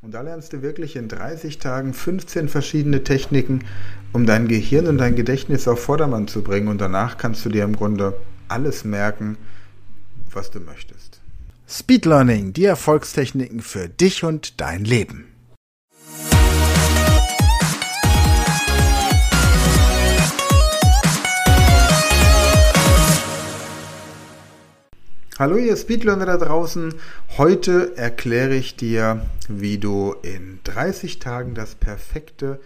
Und da lernst du wirklich in 30 Tagen 15 verschiedene Techniken, um dein Gehirn und dein Gedächtnis auf Vordermann zu bringen. Und danach kannst du dir im Grunde alles merken, was du möchtest. Speed Learning, die Erfolgstechniken für dich und dein Leben. Hallo ihr Speedlearner da draußen. Heute erkläre ich dir, wie du in 30 Tagen das perfekte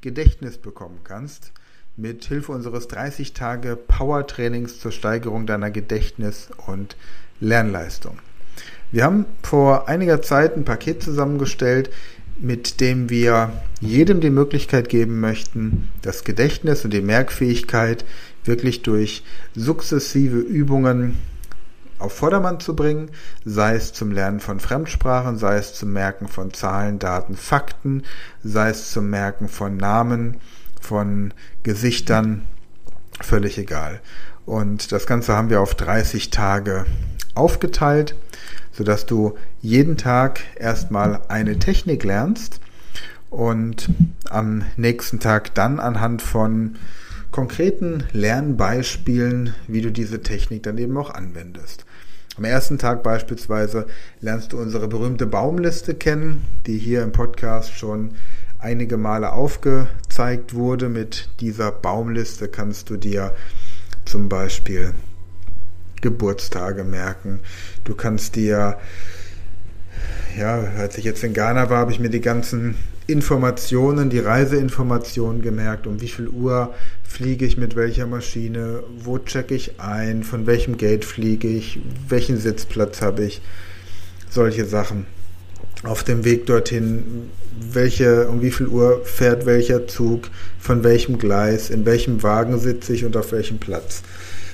Gedächtnis bekommen kannst. Mit Hilfe unseres 30 Tage Power Trainings zur Steigerung deiner Gedächtnis- und Lernleistung. Wir haben vor einiger Zeit ein Paket zusammengestellt, mit dem wir jedem die Möglichkeit geben möchten, das Gedächtnis und die Merkfähigkeit wirklich durch sukzessive Übungen auf Vordermann zu bringen, sei es zum Lernen von Fremdsprachen, sei es zum Merken von Zahlen, Daten, Fakten, sei es zum Merken von Namen, von Gesichtern, völlig egal. Und das Ganze haben wir auf 30 Tage aufgeteilt, sodass du jeden Tag erstmal eine Technik lernst und am nächsten Tag dann anhand von konkreten Lernbeispielen, wie du diese Technik dann eben auch anwendest. Am ersten Tag beispielsweise lernst du unsere berühmte Baumliste kennen, die hier im Podcast schon einige Male aufgezeigt wurde. Mit dieser Baumliste kannst du dir zum Beispiel Geburtstage merken. Du kannst dir, ja, als ich jetzt in Ghana war, habe ich mir die ganzen Informationen, die Reiseinformationen gemerkt, um wie viel Uhr fliege ich mit welcher Maschine, wo checke ich ein, von welchem Gate fliege ich, welchen Sitzplatz habe ich, solche Sachen. Auf dem Weg dorthin, welche, um wie viel Uhr fährt welcher Zug, von welchem Gleis, in welchem Wagen sitze ich und auf welchem Platz.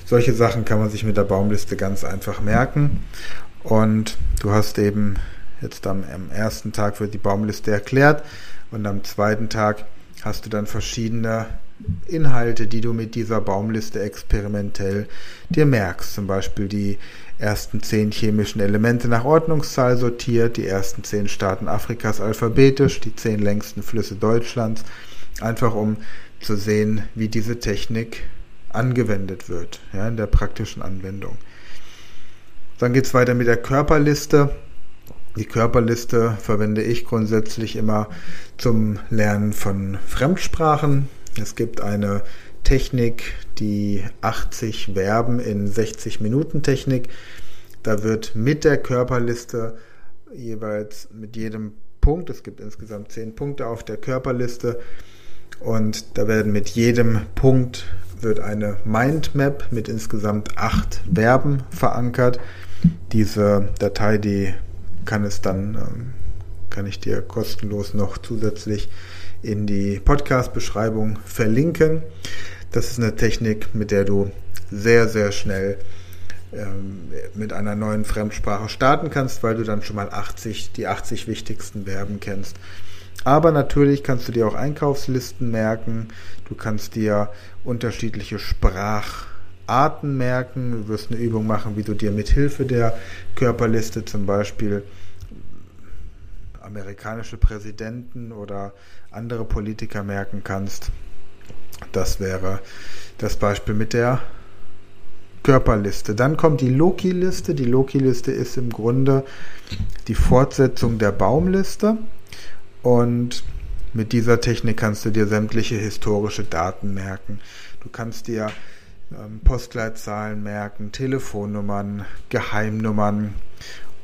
Solche Sachen kann man sich mit der Baumliste ganz einfach merken. Und du hast eben Jetzt am, am ersten Tag wird die Baumliste erklärt und am zweiten Tag hast du dann verschiedene Inhalte, die du mit dieser Baumliste experimentell dir merkst. Zum Beispiel die ersten zehn chemischen Elemente nach Ordnungszahl sortiert, die ersten zehn Staaten Afrikas alphabetisch, die zehn längsten Flüsse Deutschlands, einfach um zu sehen, wie diese Technik angewendet wird, ja, in der praktischen Anwendung. Dann geht es weiter mit der Körperliste. Die Körperliste verwende ich grundsätzlich immer zum Lernen von Fremdsprachen. Es gibt eine Technik, die 80 Verben in 60 Minuten Technik. Da wird mit der Körperliste jeweils mit jedem Punkt, es gibt insgesamt 10 Punkte auf der Körperliste und da werden mit jedem Punkt wird eine Mindmap mit insgesamt 8 Verben verankert. Diese Datei, die kann es dann, ähm, kann ich dir kostenlos noch zusätzlich in die Podcast-Beschreibung verlinken. Das ist eine Technik, mit der du sehr, sehr schnell ähm, mit einer neuen Fremdsprache starten kannst, weil du dann schon mal 80, die 80 wichtigsten Verben kennst. Aber natürlich kannst du dir auch Einkaufslisten merken. Du kannst dir unterschiedliche Spracharten merken. Du wirst eine Übung machen, wie du dir mit Hilfe der Körperliste zum Beispiel amerikanische Präsidenten oder andere Politiker merken kannst. Das wäre das Beispiel mit der Körperliste. Dann kommt die Loki-Liste. Die Loki-Liste ist im Grunde die Fortsetzung der Baumliste. Und mit dieser Technik kannst du dir sämtliche historische Daten merken. Du kannst dir Postleitzahlen merken, Telefonnummern, Geheimnummern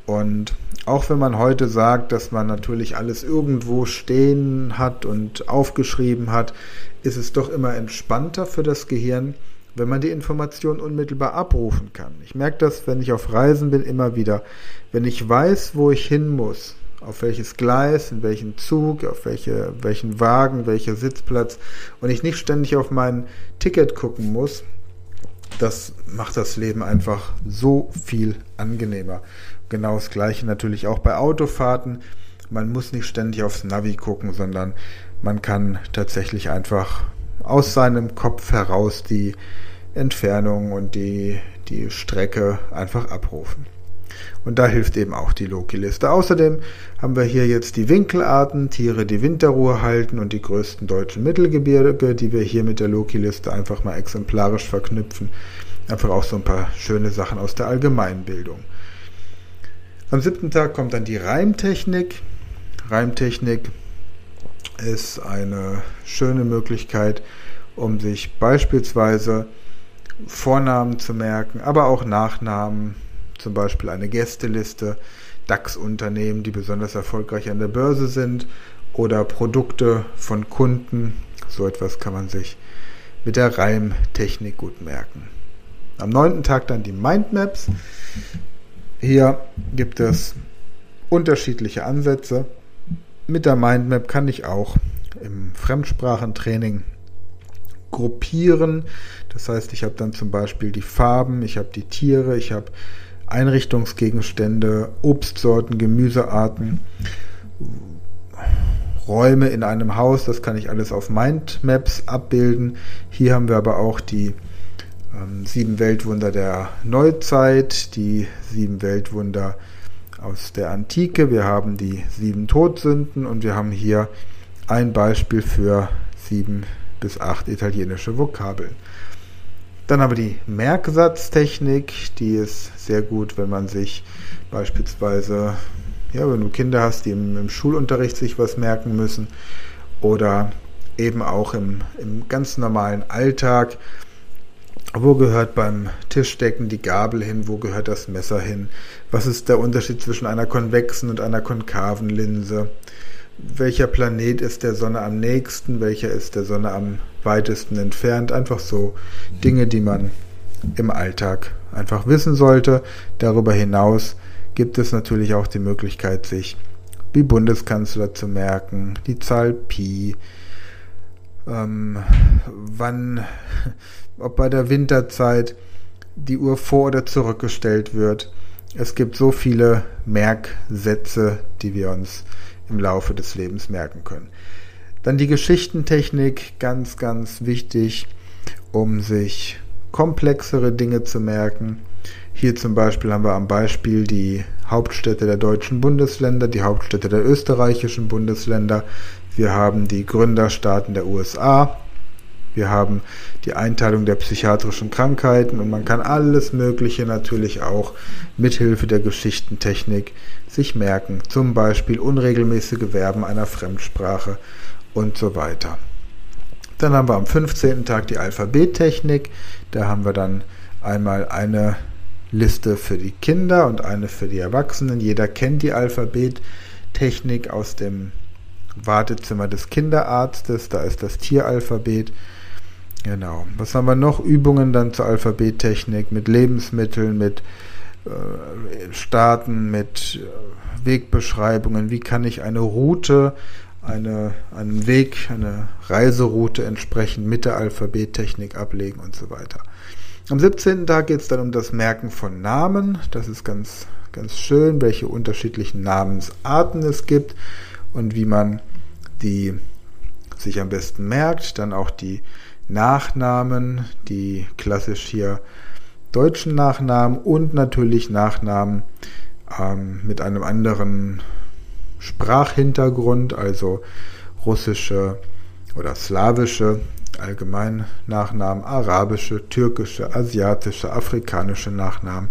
und auch wenn man heute sagt, dass man natürlich alles irgendwo stehen hat und aufgeschrieben hat, ist es doch immer entspannter für das Gehirn, wenn man die Information unmittelbar abrufen kann. Ich merke das, wenn ich auf Reisen bin, immer wieder. Wenn ich weiß, wo ich hin muss auf welches Gleis, in welchen Zug, auf welche, welchen Wagen, welcher Sitzplatz und ich nicht ständig auf mein Ticket gucken muss, das macht das Leben einfach so viel angenehmer. Genau das gleiche natürlich auch bei Autofahrten. Man muss nicht ständig aufs Navi gucken, sondern man kann tatsächlich einfach aus seinem Kopf heraus die Entfernung und die, die Strecke einfach abrufen. Und da hilft eben auch die Loki-Liste. Außerdem haben wir hier jetzt die Winkelarten, Tiere, die Winterruhe halten und die größten deutschen Mittelgebirge, die wir hier mit der Loki-Liste einfach mal exemplarisch verknüpfen. Einfach auch so ein paar schöne Sachen aus der Allgemeinbildung. Am siebten Tag kommt dann die Reimtechnik. Reimtechnik ist eine schöne Möglichkeit, um sich beispielsweise Vornamen zu merken, aber auch Nachnamen, zum Beispiel eine Gästeliste, DAX-Unternehmen, die besonders erfolgreich an der Börse sind oder Produkte von Kunden. So etwas kann man sich mit der Reimtechnik gut merken. Am neunten Tag dann die Mindmaps. Hier gibt es unterschiedliche Ansätze. Mit der Mindmap kann ich auch im Fremdsprachentraining gruppieren. Das heißt, ich habe dann zum Beispiel die Farben, ich habe die Tiere, ich habe Einrichtungsgegenstände, Obstsorten, Gemüsearten, Räume in einem Haus, das kann ich alles auf Mindmaps abbilden. Hier haben wir aber auch die ähm, sieben Weltwunder der Neuzeit, die sieben Weltwunder aus der Antike, wir haben die sieben Todsünden und wir haben hier ein Beispiel für sieben bis acht italienische Vokabeln. Dann haben wir die Merksatztechnik, die ist sehr gut, wenn man sich beispielsweise, ja, wenn du Kinder hast, die im, im Schulunterricht sich was merken müssen oder eben auch im, im ganz normalen Alltag. Wo gehört beim Tischdecken die Gabel hin? Wo gehört das Messer hin? Was ist der Unterschied zwischen einer konvexen und einer konkaven Linse? Welcher Planet ist der Sonne am nächsten, welcher ist der Sonne am weitesten entfernt. Einfach so Dinge, die man im Alltag einfach wissen sollte. Darüber hinaus gibt es natürlich auch die Möglichkeit, sich wie Bundeskanzler zu merken, die Zahl Pi, ähm, wann, ob bei der Winterzeit die Uhr vor oder zurückgestellt wird. Es gibt so viele Merksätze, die wir uns im Laufe des Lebens merken können. Dann die Geschichtentechnik, ganz, ganz wichtig, um sich komplexere Dinge zu merken. Hier zum Beispiel haben wir am Beispiel die Hauptstädte der deutschen Bundesländer, die Hauptstädte der österreichischen Bundesländer. Wir haben die Gründerstaaten der USA. Wir haben die Einteilung der psychiatrischen Krankheiten und man kann alles Mögliche natürlich auch mithilfe der Geschichtentechnik sich merken. Zum Beispiel unregelmäßige Verben einer Fremdsprache und so weiter. Dann haben wir am 15. Tag die Alphabettechnik. Da haben wir dann einmal eine Liste für die Kinder und eine für die Erwachsenen. Jeder kennt die Alphabettechnik aus dem Wartezimmer des Kinderarztes. Da ist das Tieralphabet. Genau. Was haben wir noch? Übungen dann zur Alphabettechnik mit Lebensmitteln, mit äh, Staaten, mit äh, Wegbeschreibungen. Wie kann ich eine Route, eine, einen Weg, eine Reiseroute entsprechend mit der Alphabettechnik ablegen und so weiter. Am 17. Tag geht es dann um das Merken von Namen. Das ist ganz, ganz schön, welche unterschiedlichen Namensarten es gibt und wie man die sich am besten merkt. Dann auch die Nachnamen, die klassisch hier deutschen Nachnamen und natürlich Nachnamen ähm, mit einem anderen Sprachhintergrund, also russische oder slawische allgemein Nachnamen, arabische, türkische, asiatische, afrikanische Nachnamen,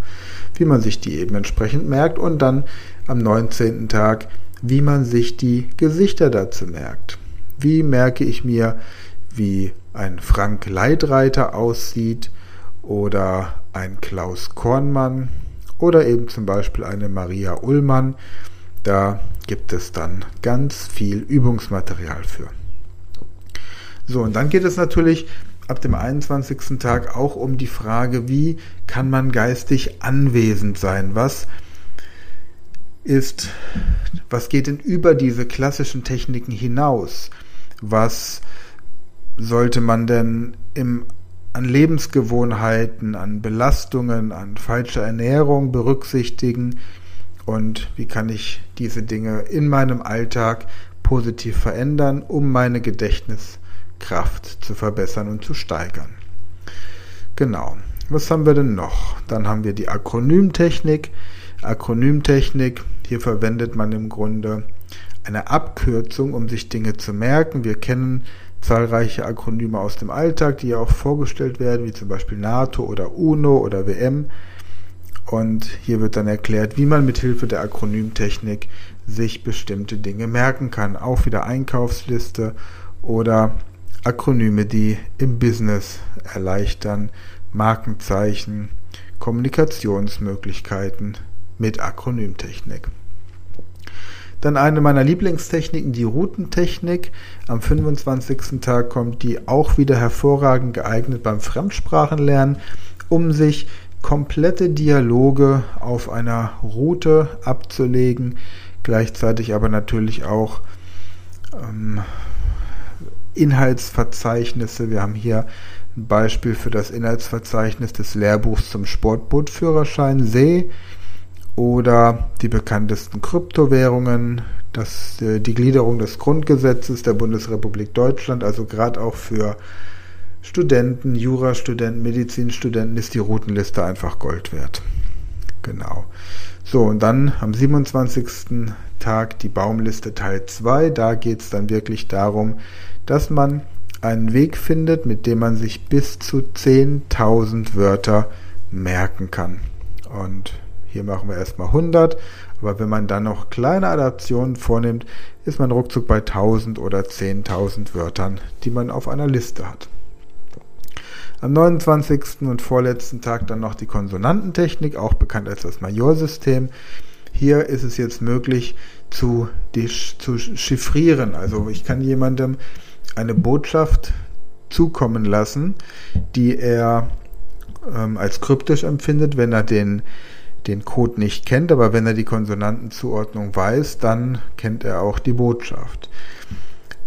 wie man sich die eben entsprechend merkt und dann am 19. Tag, wie man sich die Gesichter dazu merkt. Wie merke ich mir, wie ein Frank Leitreiter aussieht oder ein Klaus Kornmann oder eben zum Beispiel eine Maria Ullmann. Da gibt es dann ganz viel Übungsmaterial für. So, und dann geht es natürlich ab dem 21. Tag auch um die Frage, wie kann man geistig anwesend sein? Was ist, was geht denn über diese klassischen Techniken hinaus? Was sollte man denn im, an Lebensgewohnheiten, an Belastungen, an falscher Ernährung berücksichtigen? Und wie kann ich diese Dinge in meinem Alltag positiv verändern, um meine Gedächtniskraft zu verbessern und zu steigern? Genau. Was haben wir denn noch? Dann haben wir die Akronymtechnik. Akronymtechnik, hier verwendet man im Grunde eine Abkürzung, um sich Dinge zu merken. Wir kennen zahlreiche Akronyme aus dem Alltag, die ja auch vorgestellt werden, wie zum Beispiel NATO oder UNO oder WM. Und hier wird dann erklärt, wie man mit Hilfe der Akronymtechnik sich bestimmte Dinge merken kann. Auch wieder Einkaufsliste oder Akronyme, die im Business erleichtern, Markenzeichen, Kommunikationsmöglichkeiten mit Akronymtechnik. Dann eine meiner Lieblingstechniken, die Routentechnik. Am 25. Tag kommt die auch wieder hervorragend geeignet beim Fremdsprachenlernen, um sich komplette Dialoge auf einer Route abzulegen, gleichzeitig aber natürlich auch ähm, Inhaltsverzeichnisse. Wir haben hier ein Beispiel für das Inhaltsverzeichnis des Lehrbuchs zum Sportbootführerschein See oder die bekanntesten Kryptowährungen, das, äh, die Gliederung des Grundgesetzes der Bundesrepublik Deutschland, also gerade auch für Studenten, Jurastudenten, Medizinstudenten ist die Routenliste einfach Gold wert. Genau. So, und dann am 27. Tag die Baumliste Teil 2. Da geht es dann wirklich darum, dass man einen Weg findet, mit dem man sich bis zu 10.000 Wörter merken kann. Und hier machen wir erstmal 100, aber wenn man dann noch kleine Adaptionen vornimmt, ist man ruckzuck bei 1000 oder 10.000 Wörtern, die man auf einer Liste hat. Am 29. und vorletzten Tag dann noch die Konsonantentechnik, auch bekannt als das Majorsystem. Hier ist es jetzt möglich zu, zu chiffrieren. Also ich kann jemandem eine Botschaft zukommen lassen, die er ähm, als kryptisch empfindet, wenn er den den Code nicht kennt, aber wenn er die Konsonantenzuordnung weiß, dann kennt er auch die Botschaft.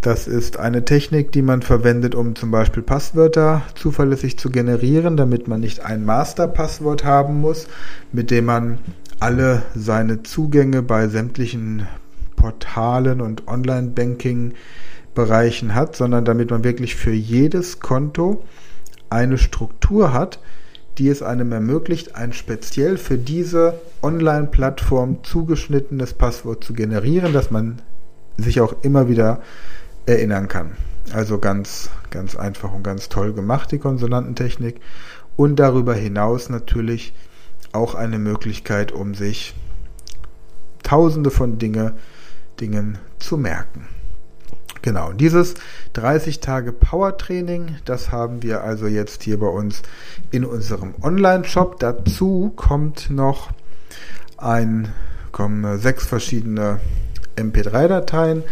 Das ist eine Technik, die man verwendet, um zum Beispiel Passwörter zuverlässig zu generieren, damit man nicht ein Masterpasswort haben muss, mit dem man alle seine Zugänge bei sämtlichen Portalen und Online-Banking-Bereichen hat, sondern damit man wirklich für jedes Konto eine Struktur hat, die es einem ermöglicht, ein speziell für diese Online-Plattform zugeschnittenes Passwort zu generieren, das man sich auch immer wieder erinnern kann. Also ganz, ganz einfach und ganz toll gemacht, die Konsonantentechnik. Und darüber hinaus natürlich auch eine Möglichkeit, um sich tausende von Dinge, Dingen zu merken. Genau, dieses 30 Tage Power Training, das haben wir also jetzt hier bei uns in unserem Online-Shop. Dazu kommt noch ein, kommen sechs verschiedene MP3-Dateien.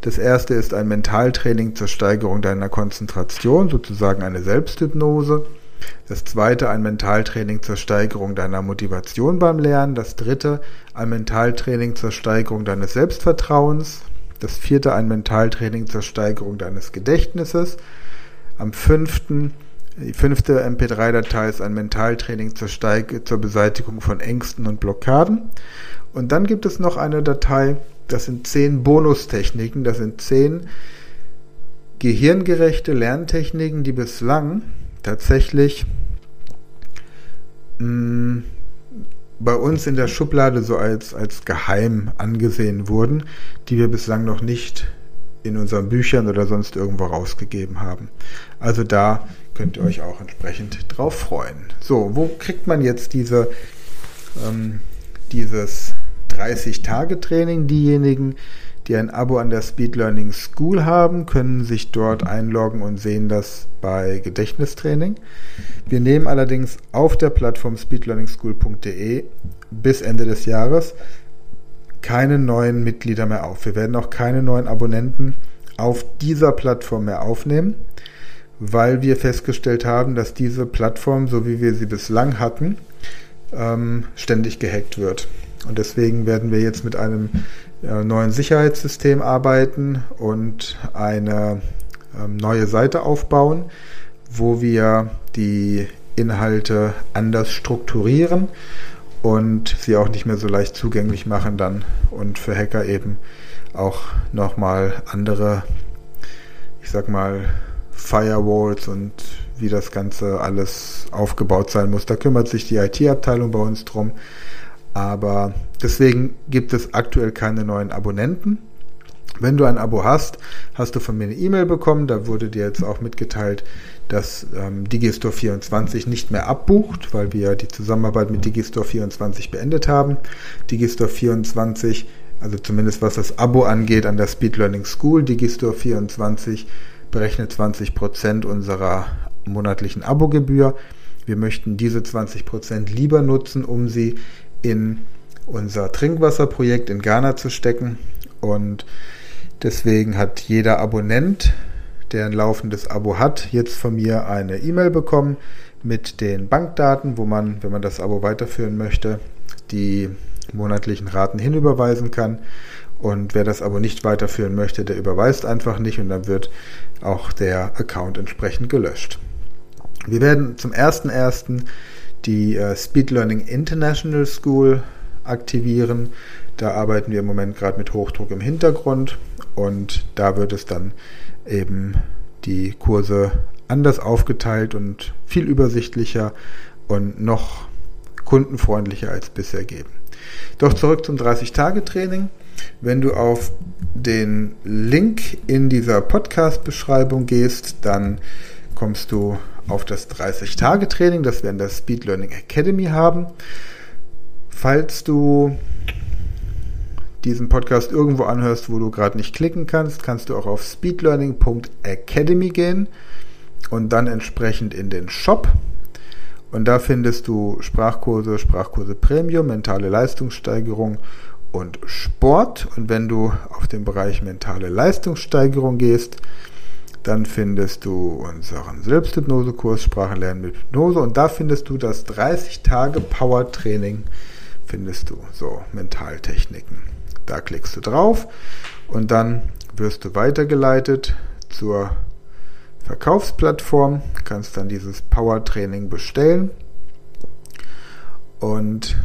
Das erste ist ein Mentaltraining zur Steigerung deiner Konzentration, sozusagen eine Selbsthypnose. Das zweite ein Mentaltraining zur Steigerung deiner Motivation beim Lernen. Das dritte ein Mentaltraining zur Steigerung deines Selbstvertrauens. Das vierte ein Mentaltraining zur Steigerung deines Gedächtnisses. Am fünften, die fünfte MP3-Datei ist ein Mentaltraining zur, Steig zur Beseitigung von Ängsten und Blockaden. Und dann gibt es noch eine Datei, das sind zehn Bonustechniken, das sind zehn gehirngerechte Lerntechniken, die bislang tatsächlich mh, mm, bei uns in der Schublade so als, als geheim angesehen wurden, die wir bislang noch nicht in unseren Büchern oder sonst irgendwo rausgegeben haben. Also da könnt ihr euch auch entsprechend drauf freuen. So, wo kriegt man jetzt diese, ähm, dieses 30-Tage-Training? Diejenigen, die ein Abo an der Speed Learning School haben, können sich dort einloggen und sehen das bei Gedächtnistraining. Wir nehmen allerdings auf der Plattform speedlearningschool.de bis Ende des Jahres keine neuen Mitglieder mehr auf. Wir werden auch keine neuen Abonnenten auf dieser Plattform mehr aufnehmen, weil wir festgestellt haben, dass diese Plattform, so wie wir sie bislang hatten, ähm, ständig gehackt wird. Und deswegen werden wir jetzt mit einem neuen Sicherheitssystem arbeiten und eine ähm, neue Seite aufbauen, wo wir die Inhalte anders strukturieren und sie auch nicht mehr so leicht zugänglich machen dann und für Hacker eben auch nochmal andere, ich sag mal, Firewalls und wie das Ganze alles aufgebaut sein muss. Da kümmert sich die IT-Abteilung bei uns drum. Aber deswegen gibt es aktuell keine neuen Abonnenten. Wenn du ein Abo hast, hast du von mir eine E-Mail bekommen. Da wurde dir jetzt auch mitgeteilt, dass ähm, Digistore 24 nicht mehr abbucht, weil wir die Zusammenarbeit mit Digistore 24 beendet haben. Digistore 24, also zumindest was das Abo angeht, an der Speed Learning School, Digistore 24 berechnet 20% unserer monatlichen Abogebühr. Wir möchten diese 20% lieber nutzen, um sie in unser Trinkwasserprojekt in Ghana zu stecken. Und deswegen hat jeder Abonnent, der ein laufendes Abo hat, jetzt von mir eine E-Mail bekommen mit den Bankdaten, wo man, wenn man das Abo weiterführen möchte, die monatlichen Raten hinüberweisen kann. Und wer das Abo nicht weiterführen möchte, der überweist einfach nicht und dann wird auch der Account entsprechend gelöscht. Wir werden zum 1.1. die äh, Speed Learning International School aktivieren. Da arbeiten wir im Moment gerade mit Hochdruck im Hintergrund und da wird es dann eben die Kurse anders aufgeteilt und viel übersichtlicher und noch kundenfreundlicher als bisher geben. Doch zurück zum 30-Tage-Training. Wenn du auf den Link in dieser Podcast-Beschreibung gehst, dann kommst du auf das 30-Tage-Training, das wir in der Speed Learning Academy haben. Falls du diesen Podcast irgendwo anhörst, wo du gerade nicht klicken kannst, kannst du auch auf speedlearning.academy gehen und dann entsprechend in den Shop. Und da findest du Sprachkurse, Sprachkurse Premium, mentale Leistungssteigerung und Sport. Und wenn du auf den Bereich mentale Leistungssteigerung gehst, dann findest du unseren Selbsthypnosekurs Sprachenlernen mit Hypnose und da findest du das 30 Tage Power Training findest du so Mentaltechniken. Da klickst du drauf und dann wirst du weitergeleitet zur Verkaufsplattform, kannst dann dieses Power Training bestellen und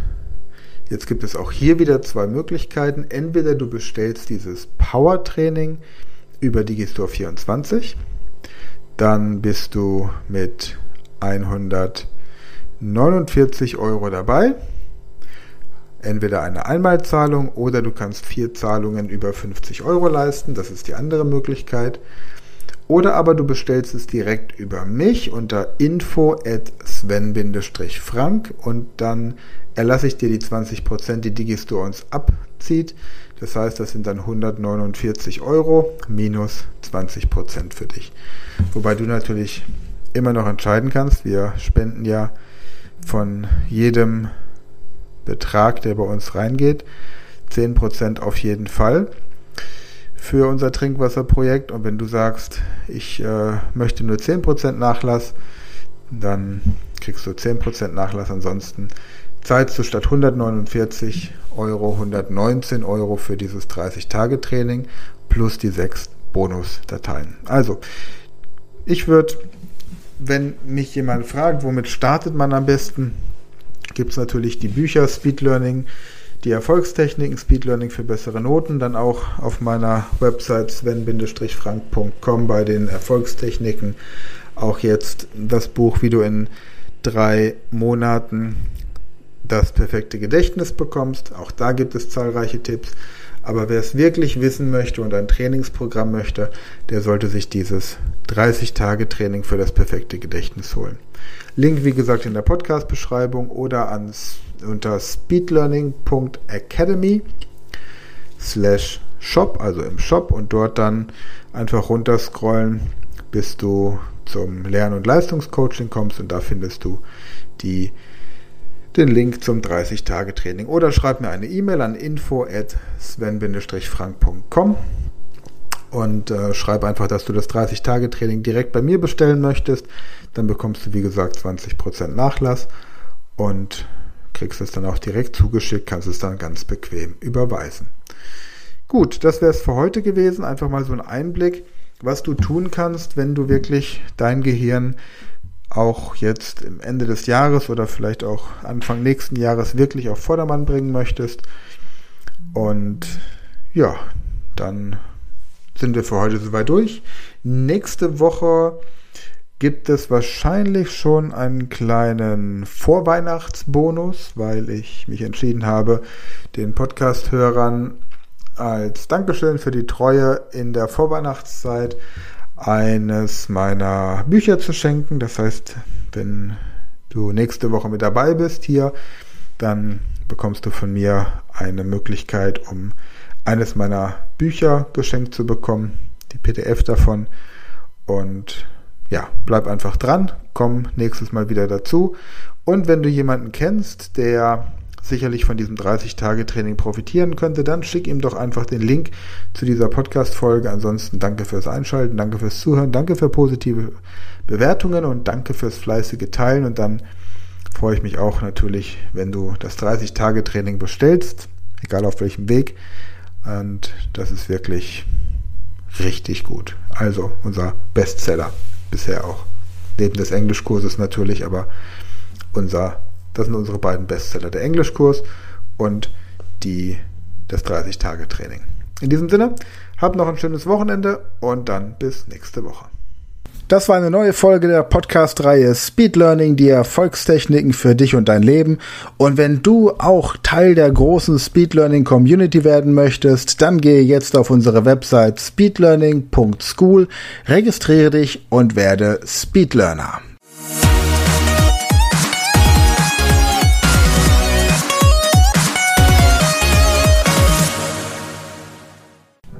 jetzt gibt es auch hier wieder zwei Möglichkeiten. Entweder du bestellst dieses Power Training über Digistore 24. Dann bist du mit 149 Euro dabei. Entweder eine Einmalzahlung oder du kannst vier Zahlungen über 50 Euro leisten. Das ist die andere Möglichkeit. Oder aber du bestellst es direkt über mich unter info at sven-frank und dann erlasse ich dir die 20%, die Digistore uns abzieht. Das heißt, das sind dann 149 Euro minus 20 Prozent für dich. Wobei du natürlich immer noch entscheiden kannst. Wir spenden ja von jedem Betrag, der bei uns reingeht, 10 Prozent auf jeden Fall für unser Trinkwasserprojekt. Und wenn du sagst, ich äh, möchte nur 10 Prozent Nachlass, dann kriegst du 10 Prozent Nachlass. Ansonsten zahlst du statt 149 Euro 119 Euro für dieses 30-Tage-Training plus die sechs Bonusdateien. Also, ich würde, wenn mich jemand fragt, womit startet man am besten, gibt es natürlich die Bücher Speed Learning, die Erfolgstechniken, Speed Learning für bessere Noten, dann auch auf meiner Website sven-frank.com bei den Erfolgstechniken auch jetzt das Buch, wie du in drei Monaten das perfekte Gedächtnis bekommst. Auch da gibt es zahlreiche Tipps. Aber wer es wirklich wissen möchte und ein Trainingsprogramm möchte, der sollte sich dieses 30-Tage-Training für das perfekte Gedächtnis holen. Link, wie gesagt, in der Podcast-Beschreibung oder ans, unter speedlearning.academy slash shop, also im Shop und dort dann einfach runterscrollen, bis du zum Lern- und Leistungscoaching kommst und da findest du die den Link zum 30-Tage-Training oder schreib mir eine E-Mail an info at sven-frank.com und äh, schreib einfach, dass du das 30-Tage-Training direkt bei mir bestellen möchtest. Dann bekommst du, wie gesagt, 20% Nachlass und kriegst es dann auch direkt zugeschickt, kannst es dann ganz bequem überweisen. Gut, das wäre es für heute gewesen. Einfach mal so ein Einblick, was du tun kannst, wenn du wirklich dein Gehirn auch jetzt im Ende des Jahres oder vielleicht auch Anfang nächsten Jahres wirklich auf Vordermann bringen möchtest. Und ja, dann sind wir für heute soweit durch. Nächste Woche gibt es wahrscheinlich schon einen kleinen Vorweihnachtsbonus, weil ich mich entschieden habe, den Podcast-Hörern als Dankeschön für die Treue in der Vorweihnachtszeit eines meiner Bücher zu schenken. Das heißt, wenn du nächste Woche mit dabei bist hier, dann bekommst du von mir eine Möglichkeit, um eines meiner Bücher geschenkt zu bekommen, die PDF davon. Und ja, bleib einfach dran, komm nächstes Mal wieder dazu. Und wenn du jemanden kennst, der sicherlich von diesem 30-Tage-Training profitieren könnte, dann schick ihm doch einfach den Link zu dieser Podcast-Folge. Ansonsten danke fürs Einschalten, danke fürs Zuhören, danke für positive Bewertungen und danke fürs fleißige Teilen. Und dann freue ich mich auch natürlich, wenn du das 30-Tage-Training bestellst, egal auf welchem Weg. Und das ist wirklich richtig gut. Also unser Bestseller bisher auch. Neben des Englischkurses natürlich, aber unser das sind unsere beiden Bestseller, der Englischkurs und die, das 30-Tage-Training. In diesem Sinne, habt noch ein schönes Wochenende und dann bis nächste Woche. Das war eine neue Folge der Podcast-Reihe Speed Learning, die Erfolgstechniken für dich und dein Leben. Und wenn du auch Teil der großen Speed Learning Community werden möchtest, dann gehe jetzt auf unsere Website speedlearning.school, registriere dich und werde Speed Learner.